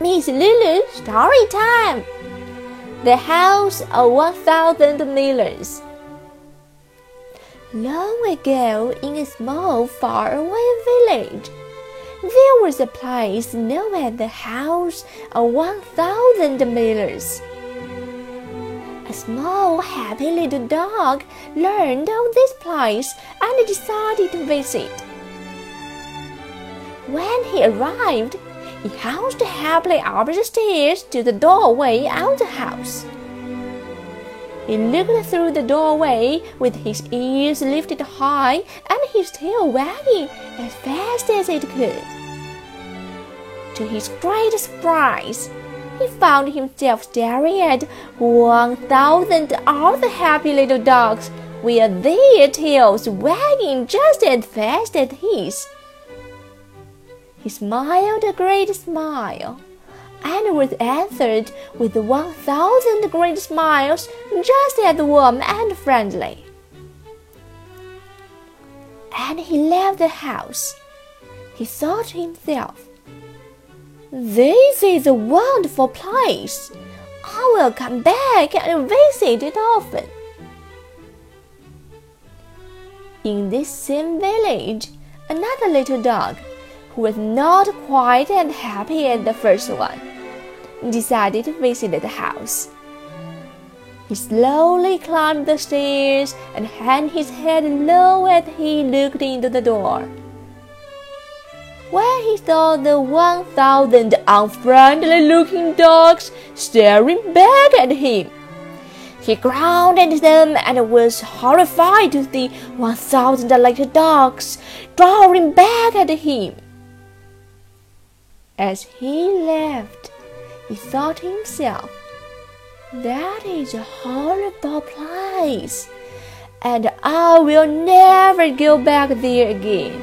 Miss Lulu story time. The House of One Thousand Millers. Long ago, in a small, faraway village, there was a place known as the House of One Thousand Millers. A small, happy little dog learned of this place and decided to visit. When he arrived, he housed happily up the stairs to the doorway of the house. He looked through the doorway with his ears lifted high and his tail wagging as fast as it could. To his great surprise, he found himself staring at one thousand other happy little dogs with their tails wagging just as fast as his. He smiled a great smile, and was answered with one thousand great smiles just as warm and friendly. And he left the house. He thought to himself, This is a wonderful place. I will come back and visit it often. In this same village, another little dog who was not quite as happy as the first one, decided to visit the house. He slowly climbed the stairs and hung his head low as he looked into the door. When he saw the one thousand unfriendly looking dogs staring back at him, he growled at them and was horrified to see one thousand little dogs glowering back at him. As he left, he thought to himself, That is a horrible place, and I will never go back there again.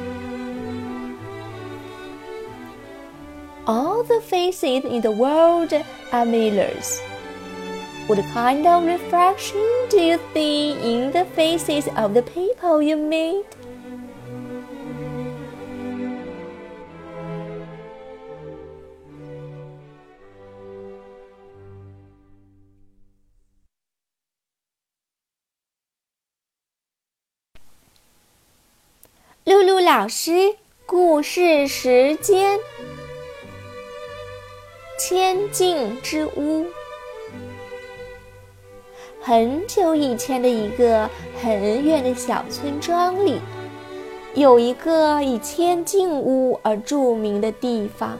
All the faces in the world are mirrors. What kind of reflection do you see in the faces of the people you meet? 露露老师故事时间：千镜之屋。很久以前的一个很远的小村庄里，有一个以千镜屋而著名的地方。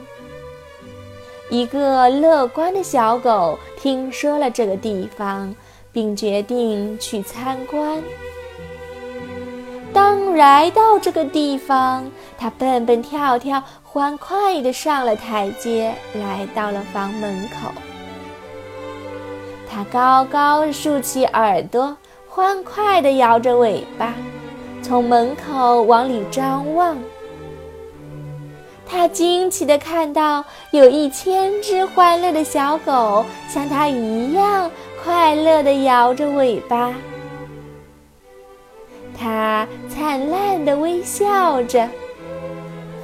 一个乐观的小狗听说了这个地方，并决定去参观。当来到这个地方，他蹦蹦跳跳，欢快地上了台阶，来到了房门口。他高高竖起耳朵，欢快地摇着尾巴，从门口往里张望。他惊奇地看到，有一千只欢乐的小狗，像他一样快乐地摇着尾巴。他灿烂的微笑着，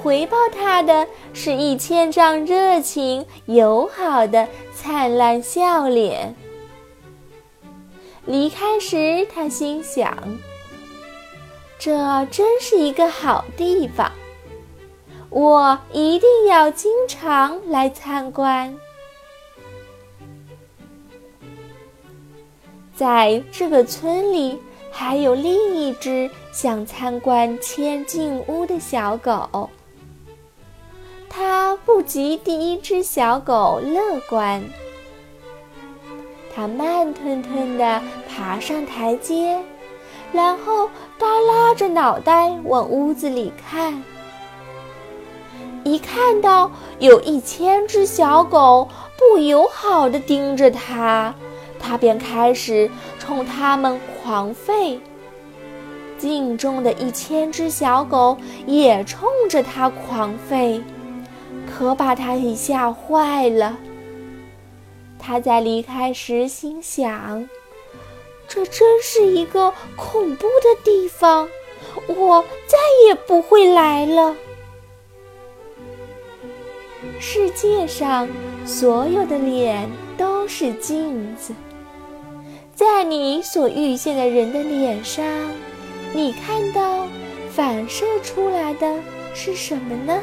回报他的是一千张热情友好的灿烂笑脸。离开时，他心想：“这真是一个好地方，我一定要经常来参观。”在这个村里。还有另一只想参观千镜屋的小狗，它不及第一只小狗乐观。它慢吞吞地爬上台阶，然后耷拉着脑袋往屋子里看。一看到有一千只小狗不友好地盯着它。他便开始冲他们狂吠，镜中的一千只小狗也冲着他狂吠，可把他给吓坏了。他在离开时心想：“这真是一个恐怖的地方，我再也不会来了。”世界上所有的脸都是镜子，在你所遇见的人的脸上，你看到反射出来的是什么呢？